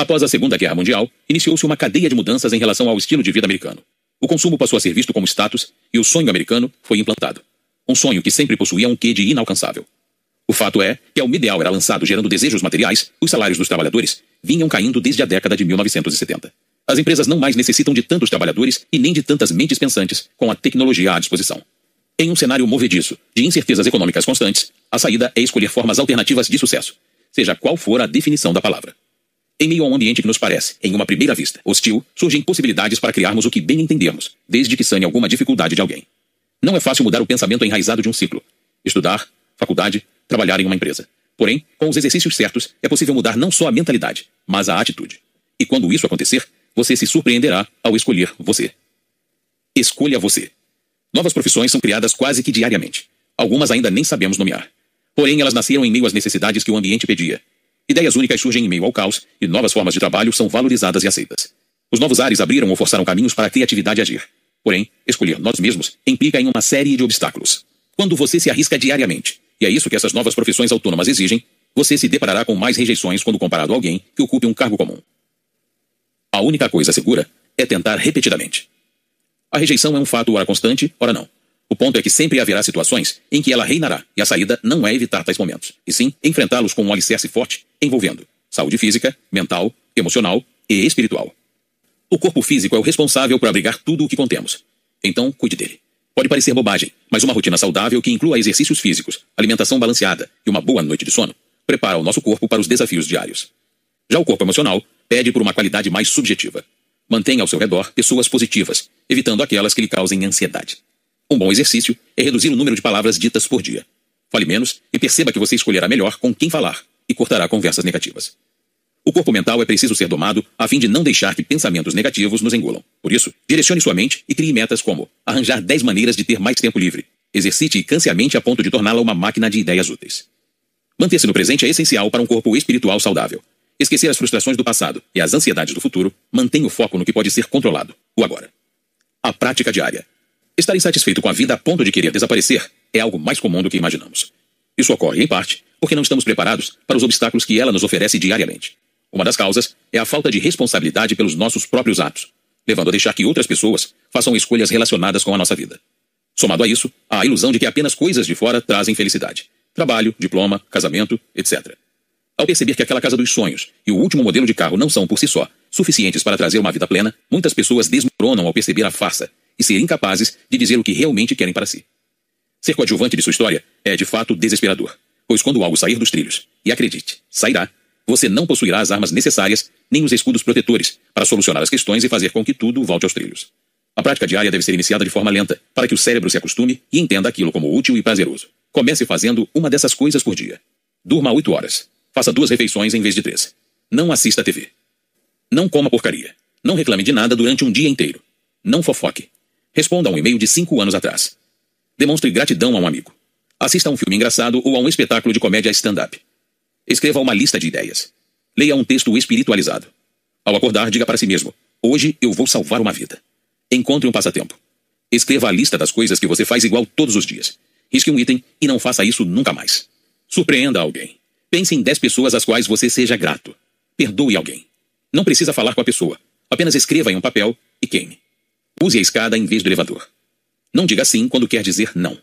Após a Segunda Guerra Mundial, iniciou-se uma cadeia de mudanças em relação ao estilo de vida americano. O consumo passou a ser visto como status e o sonho americano foi implantado. Um sonho que sempre possuía um quê de inalcançável. O fato é que, ao ideal era lançado gerando desejos materiais, os salários dos trabalhadores vinham caindo desde a década de 1970. As empresas não mais necessitam de tantos trabalhadores e nem de tantas mentes pensantes com a tecnologia à disposição. Em um cenário movediço, de incertezas econômicas constantes, a saída é escolher formas alternativas de sucesso, seja qual for a definição da palavra. Em meio a um ambiente que nos parece, em uma primeira vista, hostil, surgem possibilidades para criarmos o que bem entendermos, desde que sane alguma dificuldade de alguém. Não é fácil mudar o pensamento enraizado de um ciclo. Estudar, faculdade, trabalhar em uma empresa. Porém, com os exercícios certos, é possível mudar não só a mentalidade, mas a atitude. E quando isso acontecer, você se surpreenderá ao escolher você. Escolha você. Novas profissões são criadas quase que diariamente. Algumas ainda nem sabemos nomear. Porém, elas nasceram em meio às necessidades que o ambiente pedia. Ideias únicas surgem em meio ao caos e novas formas de trabalho são valorizadas e aceitas. Os novos ares abriram ou forçaram caminhos para a criatividade agir. Porém, escolher nós mesmos implica em uma série de obstáculos. Quando você se arrisca diariamente, e é isso que essas novas profissões autônomas exigem, você se deparará com mais rejeições quando comparado a alguém que ocupe um cargo comum. A única coisa segura é tentar repetidamente. A rejeição é um fato ora constante, ora não. O ponto é que sempre haverá situações em que ela reinará, e a saída não é evitar tais momentos, e sim enfrentá-los com um alicerce forte, envolvendo saúde física, mental, emocional e espiritual. O corpo físico é o responsável por abrigar tudo o que contemos. Então, cuide dele. Pode parecer bobagem, mas uma rotina saudável que inclua exercícios físicos, alimentação balanceada e uma boa noite de sono prepara o nosso corpo para os desafios diários. Já o corpo emocional pede por uma qualidade mais subjetiva. Mantenha ao seu redor pessoas positivas, evitando aquelas que lhe causem ansiedade. Um bom exercício é reduzir o número de palavras ditas por dia. Fale menos e perceba que você escolherá melhor com quem falar e cortará conversas negativas. O corpo mental é preciso ser domado a fim de não deixar que pensamentos negativos nos engulam. Por isso, direcione sua mente e crie metas como arranjar 10 maneiras de ter mais tempo livre. Exercite e canse a mente a ponto de torná-la uma máquina de ideias úteis. Manter-se no presente é essencial para um corpo espiritual saudável. Esquecer as frustrações do passado e as ansiedades do futuro mantém o foco no que pode ser controlado, o agora. A prática diária. Estar insatisfeito com a vida a ponto de querer desaparecer é algo mais comum do que imaginamos. Isso ocorre, em parte, porque não estamos preparados para os obstáculos que ela nos oferece diariamente. Uma das causas é a falta de responsabilidade pelos nossos próprios atos, levando a deixar que outras pessoas façam escolhas relacionadas com a nossa vida. Somado a isso, há a ilusão de que apenas coisas de fora trazem felicidade. Trabalho, diploma, casamento, etc. Ao perceber que aquela casa dos sonhos e o último modelo de carro não são, por si só, suficientes para trazer uma vida plena, muitas pessoas desmoronam ao perceber a farsa e ser incapazes de dizer o que realmente querem para si. Ser coadjuvante de sua história é, de fato, desesperador, pois quando algo sair dos trilhos, e acredite, sairá, você não possuirá as armas necessárias nem os escudos protetores para solucionar as questões e fazer com que tudo volte aos trilhos. A prática diária deve ser iniciada de forma lenta, para que o cérebro se acostume e entenda aquilo como útil e prazeroso. Comece fazendo uma dessas coisas por dia. Durma oito horas. Faça duas refeições em vez de três. Não assista a TV. Não coma porcaria. Não reclame de nada durante um dia inteiro. Não fofoque. Responda a um e-mail de cinco anos atrás. Demonstre gratidão a um amigo. Assista a um filme engraçado ou a um espetáculo de comédia stand-up. Escreva uma lista de ideias. Leia um texto espiritualizado. Ao acordar, diga para si mesmo: Hoje eu vou salvar uma vida. Encontre um passatempo. Escreva a lista das coisas que você faz igual todos os dias. Risque um item e não faça isso nunca mais. Surpreenda alguém. Pense em 10 pessoas às quais você seja grato. Perdoe alguém. Não precisa falar com a pessoa. Apenas escreva em um papel e queime. Use a escada em vez do elevador. Não diga sim quando quer dizer não.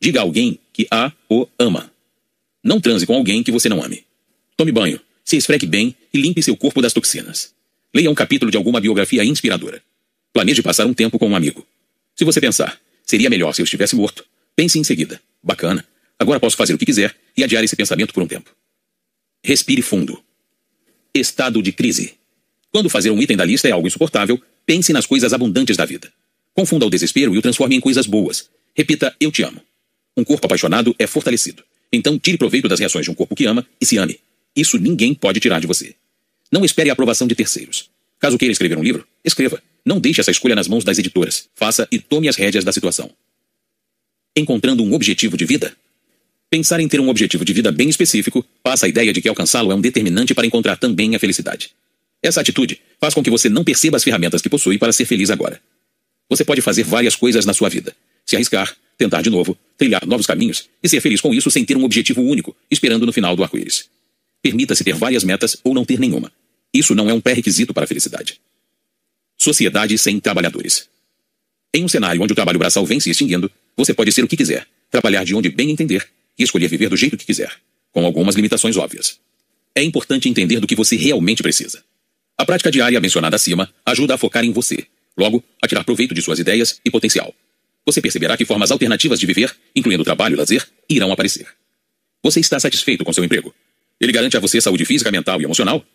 Diga a alguém que a ou ama. Não transe com alguém que você não ame. Tome banho, se esfregue bem e limpe seu corpo das toxinas. Leia um capítulo de alguma biografia inspiradora. Planeje passar um tempo com um amigo. Se você pensar, seria melhor se eu estivesse morto, pense em seguida. Bacana. Agora posso fazer o que quiser e adiar esse pensamento por um tempo. Respire fundo. Estado de crise. Quando fazer um item da lista é algo insuportável, pense nas coisas abundantes da vida. Confunda o desespero e o transforme em coisas boas. Repita: Eu te amo. Um corpo apaixonado é fortalecido. Então tire proveito das reações de um corpo que ama e se ame. Isso ninguém pode tirar de você. Não espere a aprovação de terceiros. Caso queira escrever um livro, escreva. Não deixe essa escolha nas mãos das editoras. Faça e tome as rédeas da situação. Encontrando um objetivo de vida? Pensar em ter um objetivo de vida bem específico passa a ideia de que alcançá-lo é um determinante para encontrar também a felicidade. Essa atitude faz com que você não perceba as ferramentas que possui para ser feliz agora. Você pode fazer várias coisas na sua vida, se arriscar, tentar de novo, trilhar novos caminhos e ser feliz com isso sem ter um objetivo único, esperando no final do arco-íris. Permita-se ter várias metas ou não ter nenhuma. Isso não é um pré-requisito para a felicidade. Sociedade sem trabalhadores. Em um cenário onde o trabalho braçal vem se extinguindo, você pode ser o que quiser, trabalhar de onde bem entender e escolher viver do jeito que quiser, com algumas limitações óbvias. É importante entender do que você realmente precisa. A prática diária mencionada acima ajuda a focar em você, logo, a tirar proveito de suas ideias e potencial. Você perceberá que formas alternativas de viver, incluindo trabalho e lazer, irão aparecer. Você está satisfeito com seu emprego? Ele garante a você saúde física, mental e emocional?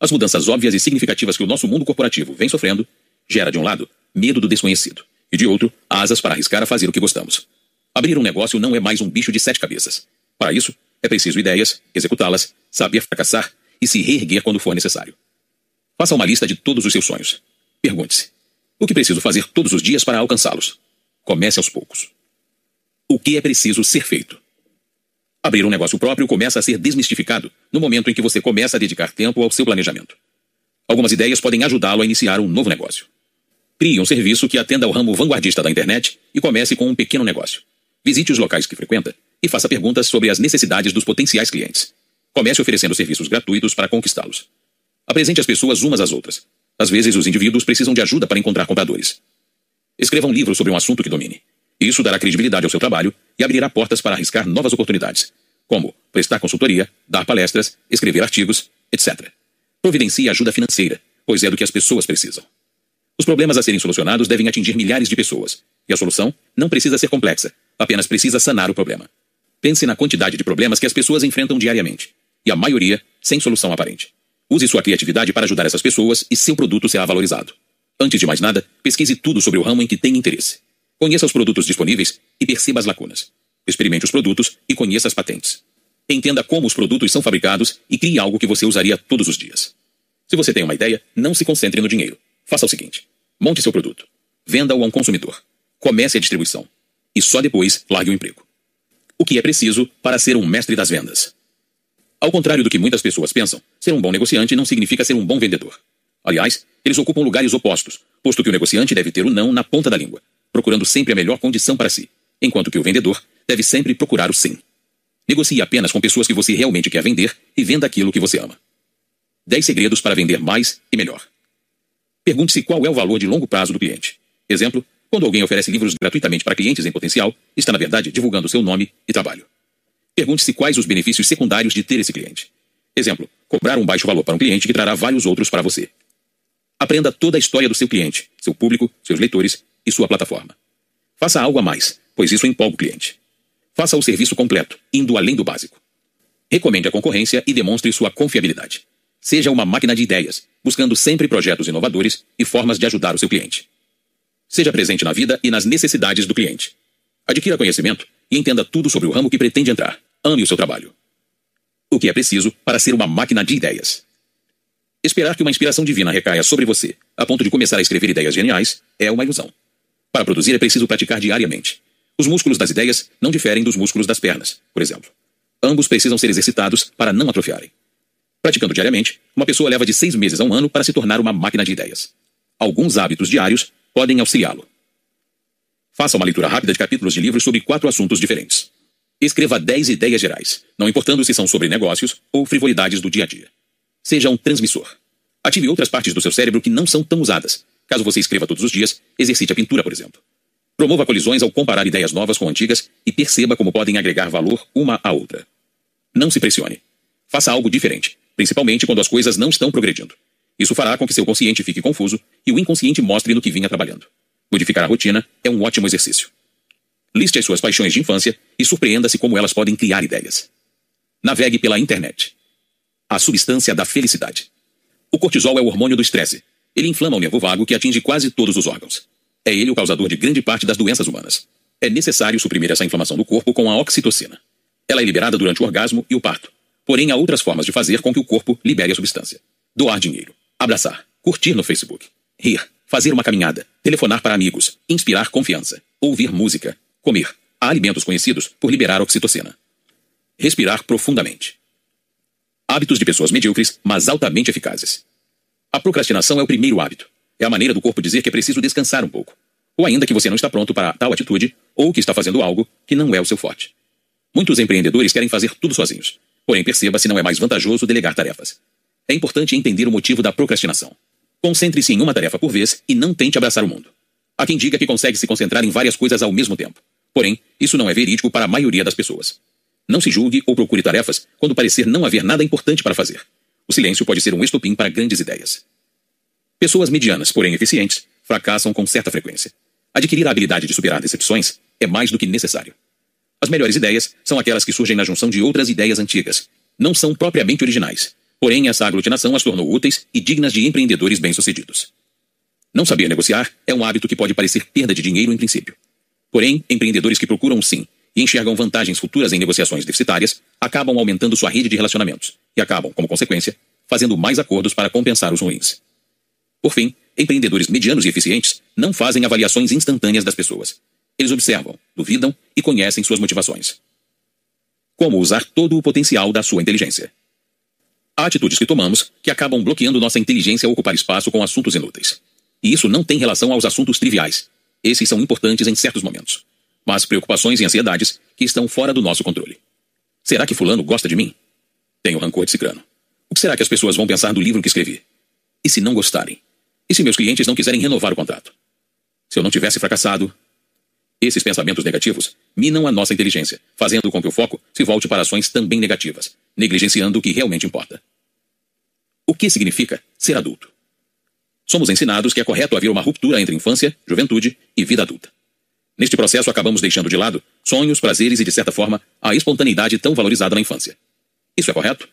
As mudanças óbvias e significativas que o nosso mundo corporativo vem sofrendo gera, de um lado, medo do desconhecido, e de outro, asas para arriscar a fazer o que gostamos. Abrir um negócio não é mais um bicho de sete cabeças. Para isso, é preciso ideias, executá-las, saber fracassar e se reerguer quando for necessário. Faça uma lista de todos os seus sonhos. Pergunte-se: o que preciso fazer todos os dias para alcançá-los? Comece aos poucos. O que é preciso ser feito? Abrir um negócio próprio começa a ser desmistificado no momento em que você começa a dedicar tempo ao seu planejamento. Algumas ideias podem ajudá-lo a iniciar um novo negócio. Crie um serviço que atenda ao ramo vanguardista da internet e comece com um pequeno negócio. Visite os locais que frequenta e faça perguntas sobre as necessidades dos potenciais clientes. Comece oferecendo serviços gratuitos para conquistá-los. Apresente as pessoas umas às outras. Às vezes, os indivíduos precisam de ajuda para encontrar compradores. Escreva um livro sobre um assunto que domine. Isso dará credibilidade ao seu trabalho e abrirá portas para arriscar novas oportunidades, como prestar consultoria, dar palestras, escrever artigos, etc. Providencie ajuda financeira, pois é do que as pessoas precisam. Os problemas a serem solucionados devem atingir milhares de pessoas, e a solução não precisa ser complexa, apenas precisa sanar o problema. Pense na quantidade de problemas que as pessoas enfrentam diariamente, e a maioria sem solução aparente. Use sua criatividade para ajudar essas pessoas e seu produto será valorizado. Antes de mais nada, pesquise tudo sobre o ramo em que tem interesse. Conheça os produtos disponíveis e perceba as lacunas. Experimente os produtos e conheça as patentes. Entenda como os produtos são fabricados e crie algo que você usaria todos os dias. Se você tem uma ideia, não se concentre no dinheiro. Faça o seguinte: monte seu produto, venda-o a um consumidor, comece a distribuição e só depois largue o emprego. O que é preciso para ser um mestre das vendas? Ao contrário do que muitas pessoas pensam, ser um bom negociante não significa ser um bom vendedor. Aliás, eles ocupam lugares opostos, posto que o negociante deve ter o não na ponta da língua procurando sempre a melhor condição para si, enquanto que o vendedor deve sempre procurar o sim. Negocie apenas com pessoas que você realmente quer vender e venda aquilo que você ama. 10 segredos para vender mais e melhor. Pergunte-se qual é o valor de longo prazo do cliente. Exemplo, quando alguém oferece livros gratuitamente para clientes em potencial, está na verdade divulgando seu nome e trabalho. Pergunte-se quais os benefícios secundários de ter esse cliente. Exemplo, cobrar um baixo valor para um cliente que trará vários outros para você. Aprenda toda a história do seu cliente, seu público, seus leitores e sua plataforma. Faça algo a mais, pois isso empolga o cliente. Faça o serviço completo, indo além do básico. Recomende a concorrência e demonstre sua confiabilidade. Seja uma máquina de ideias, buscando sempre projetos inovadores e formas de ajudar o seu cliente. Seja presente na vida e nas necessidades do cliente. Adquira conhecimento e entenda tudo sobre o ramo que pretende entrar. Ame o seu trabalho. O que é preciso para ser uma máquina de ideias? Esperar que uma inspiração divina recaia sobre você, a ponto de começar a escrever ideias geniais, é uma ilusão. Para produzir é preciso praticar diariamente. Os músculos das ideias não diferem dos músculos das pernas, por exemplo. Ambos precisam ser exercitados para não atrofiarem. Praticando diariamente, uma pessoa leva de seis meses a um ano para se tornar uma máquina de ideias. Alguns hábitos diários podem auxiliá-lo. Faça uma leitura rápida de capítulos de livros sobre quatro assuntos diferentes. Escreva dez ideias gerais, não importando se são sobre negócios ou frivolidades do dia a dia. Seja um transmissor. Ative outras partes do seu cérebro que não são tão usadas, Caso você escreva todos os dias, exercite a pintura, por exemplo. Promova colisões ao comparar ideias novas com antigas e perceba como podem agregar valor uma à outra. Não se pressione. Faça algo diferente, principalmente quando as coisas não estão progredindo. Isso fará com que seu consciente fique confuso e o inconsciente mostre no que vinha trabalhando. Modificar a rotina é um ótimo exercício. Liste as suas paixões de infância e surpreenda-se como elas podem criar ideias. Navegue pela internet. A substância da felicidade. O cortisol é o hormônio do estresse, ele inflama o nervo vago que atinge quase todos os órgãos. É ele o causador de grande parte das doenças humanas. É necessário suprimir essa inflamação do corpo com a oxitocina. Ela é liberada durante o orgasmo e o parto. Porém, há outras formas de fazer com que o corpo libere a substância. Doar dinheiro, abraçar, curtir no Facebook, rir, fazer uma caminhada, telefonar para amigos, inspirar confiança, ouvir música, comer. Há alimentos conhecidos por liberar oxitocina. Respirar profundamente. Hábitos de pessoas medíocres, mas altamente eficazes. A procrastinação é o primeiro hábito. É a maneira do corpo dizer que é preciso descansar um pouco. Ou ainda que você não está pronto para tal atitude, ou que está fazendo algo que não é o seu forte. Muitos empreendedores querem fazer tudo sozinhos. Porém, perceba se não é mais vantajoso delegar tarefas. É é importante entender o motivo da procrastinação. Concentre-se em uma tarefa por vez e não tente abraçar o mundo. Há quem diga que consegue se concentrar em várias coisas ao mesmo tempo. Porém, isso não é verídico para a maioria das pessoas. Não se julgue ou procure tarefas quando parecer não haver nada importante para fazer. O silêncio pode ser um estopim para grandes ideias. Pessoas medianas, porém eficientes, fracassam com certa frequência. Adquirir a habilidade de superar decepções é mais do que necessário. As melhores ideias são aquelas que surgem na junção de outras ideias antigas. Não são propriamente originais, porém essa aglutinação as tornou úteis e dignas de empreendedores bem-sucedidos. Não saber negociar é um hábito que pode parecer perda de dinheiro em princípio. Porém, empreendedores que procuram sim e enxergam vantagens futuras em negociações deficitárias acabam aumentando sua rede de relacionamentos e acabam, como consequência, fazendo mais acordos para compensar os ruins. Por fim, empreendedores medianos e eficientes não fazem avaliações instantâneas das pessoas. Eles observam, duvidam e conhecem suas motivações. Como usar todo o potencial da sua inteligência. Atitudes que tomamos que acabam bloqueando nossa inteligência a ocupar espaço com assuntos inúteis. E isso não tem relação aos assuntos triviais. Esses são importantes em certos momentos. Mas preocupações e ansiedades que estão fora do nosso controle. Será que Fulano gosta de mim? Tenho rancor de Cicrano. O que será que as pessoas vão pensar do livro que escrevi? E se não gostarem? E se meus clientes não quiserem renovar o contrato? Se eu não tivesse fracassado? Esses pensamentos negativos minam a nossa inteligência, fazendo com que o foco se volte para ações também negativas, negligenciando o que realmente importa. O que significa ser adulto? Somos ensinados que é correto haver uma ruptura entre infância, juventude e vida adulta. Neste processo, acabamos deixando de lado sonhos, prazeres e, de certa forma, a espontaneidade tão valorizada na infância. Isso é correto?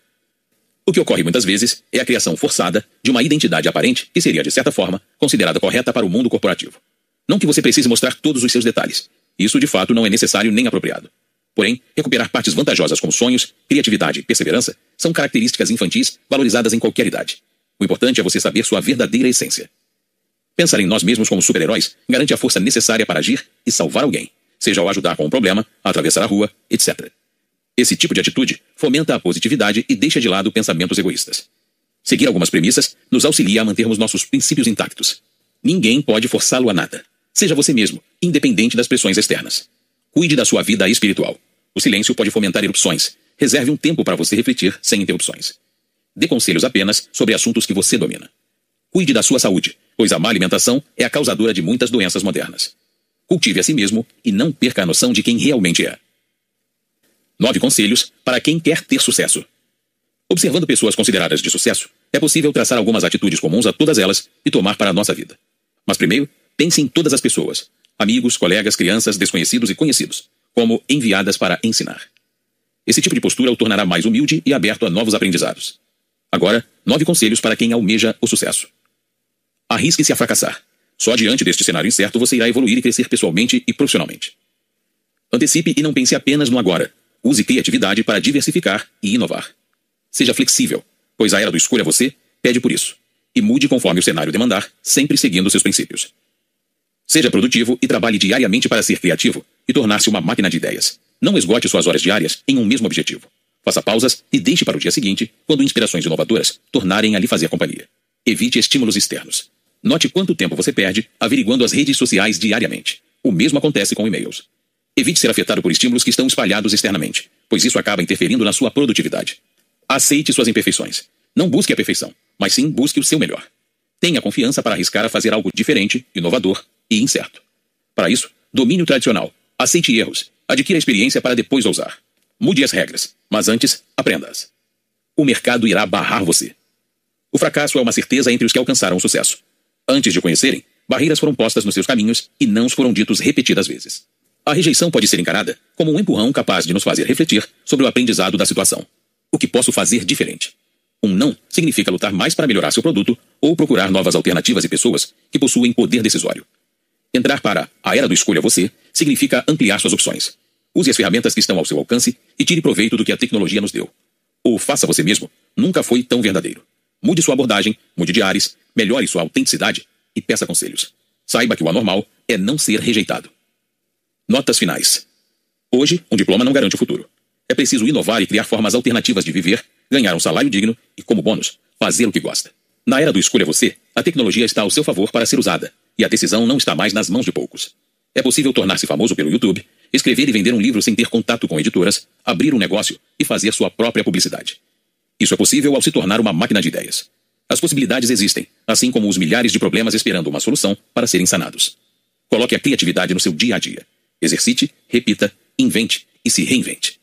O que ocorre muitas vezes é a criação forçada de uma identidade aparente que seria, de certa forma, considerada correta para o mundo corporativo. Não que você precise mostrar todos os seus detalhes. Isso, de fato, não é necessário nem apropriado. Porém, recuperar partes vantajosas como sonhos, criatividade e perseverança são características infantis valorizadas em qualquer idade. O importante é você saber sua verdadeira essência. Pensar em nós mesmos como super-heróis garante a força necessária para agir e salvar alguém, seja ao ajudar com um problema, atravessar a rua, etc. Esse tipo de atitude fomenta a positividade e deixa de lado pensamentos egoístas. Seguir algumas premissas nos auxilia a mantermos nossos princípios intactos. Ninguém pode forçá-lo a nada. Seja você mesmo, independente das pressões externas. Cuide da sua vida espiritual. O silêncio pode fomentar erupções. Reserve um tempo para você refletir sem interrupções. Dê conselhos apenas sobre assuntos que você domina. Cuide da sua saúde, pois a má alimentação é a causadora de muitas doenças modernas. Cultive a si mesmo e não perca a noção de quem realmente é. Nove conselhos para quem quer ter sucesso. Observando pessoas consideradas de sucesso, é possível traçar algumas atitudes comuns a todas elas e tomar para a nossa vida. Mas primeiro, pense em todas as pessoas, amigos, colegas, crianças, desconhecidos e conhecidos, como enviadas para ensinar. Esse tipo de postura o tornará mais humilde e aberto a novos aprendizados. Agora, nove conselhos para quem almeja o sucesso. Arrisque-se a fracassar. Só diante deste cenário incerto você irá evoluir e crescer pessoalmente e profissionalmente. Antecipe e não pense apenas no agora, Use criatividade para diversificar e inovar. Seja flexível, pois a era do escolha você pede por isso. E mude conforme o cenário demandar, sempre seguindo seus princípios. Seja produtivo e trabalhe diariamente para ser criativo e tornar-se uma máquina de ideias. Não esgote suas horas diárias em um mesmo objetivo. Faça pausas e deixe para o dia seguinte, quando inspirações inovadoras tornarem a lhe fazer companhia. Evite estímulos externos. Note quanto tempo você perde averiguando as redes sociais diariamente. O mesmo acontece com e-mails. Evite ser afetado por estímulos que estão espalhados externamente, pois isso acaba interferindo na sua produtividade. Aceite suas imperfeições. Não busque a perfeição, mas sim busque o seu melhor. Tenha confiança para arriscar a fazer algo diferente, inovador e incerto. Para isso, domine o tradicional. Aceite erros. Adquira experiência para depois ousar. Mude as regras, mas antes, aprenda-as. O mercado irá barrar você. O fracasso é uma certeza entre os que alcançaram o sucesso. Antes de o conhecerem, barreiras foram postas nos seus caminhos e não foram ditos repetidas vezes. A rejeição pode ser encarada como um empurrão capaz de nos fazer refletir sobre o aprendizado da situação. O que posso fazer diferente? Um não significa lutar mais para melhorar seu produto ou procurar novas alternativas e pessoas que possuem poder decisório. Entrar para a era do escolha você significa ampliar suas opções. Use as ferramentas que estão ao seu alcance e tire proveito do que a tecnologia nos deu. O faça você mesmo nunca foi tão verdadeiro. Mude sua abordagem, mude de ares, melhore sua autenticidade e peça conselhos. Saiba que o anormal é não ser rejeitado. Notas finais. Hoje, um diploma não garante o futuro. É preciso inovar e criar formas alternativas de viver, ganhar um salário digno e, como bônus, fazer o que gosta. Na era do escolha você, a tecnologia está ao seu favor para ser usada, e a decisão não está mais nas mãos de poucos. É possível tornar-se famoso pelo YouTube, escrever e vender um livro sem ter contato com editoras, abrir um negócio e fazer sua própria publicidade. Isso é possível ao se tornar uma máquina de ideias. As possibilidades existem, assim como os milhares de problemas esperando uma solução para serem sanados. Coloque a criatividade no seu dia a dia. Exercite, repita, invente e se reinvente.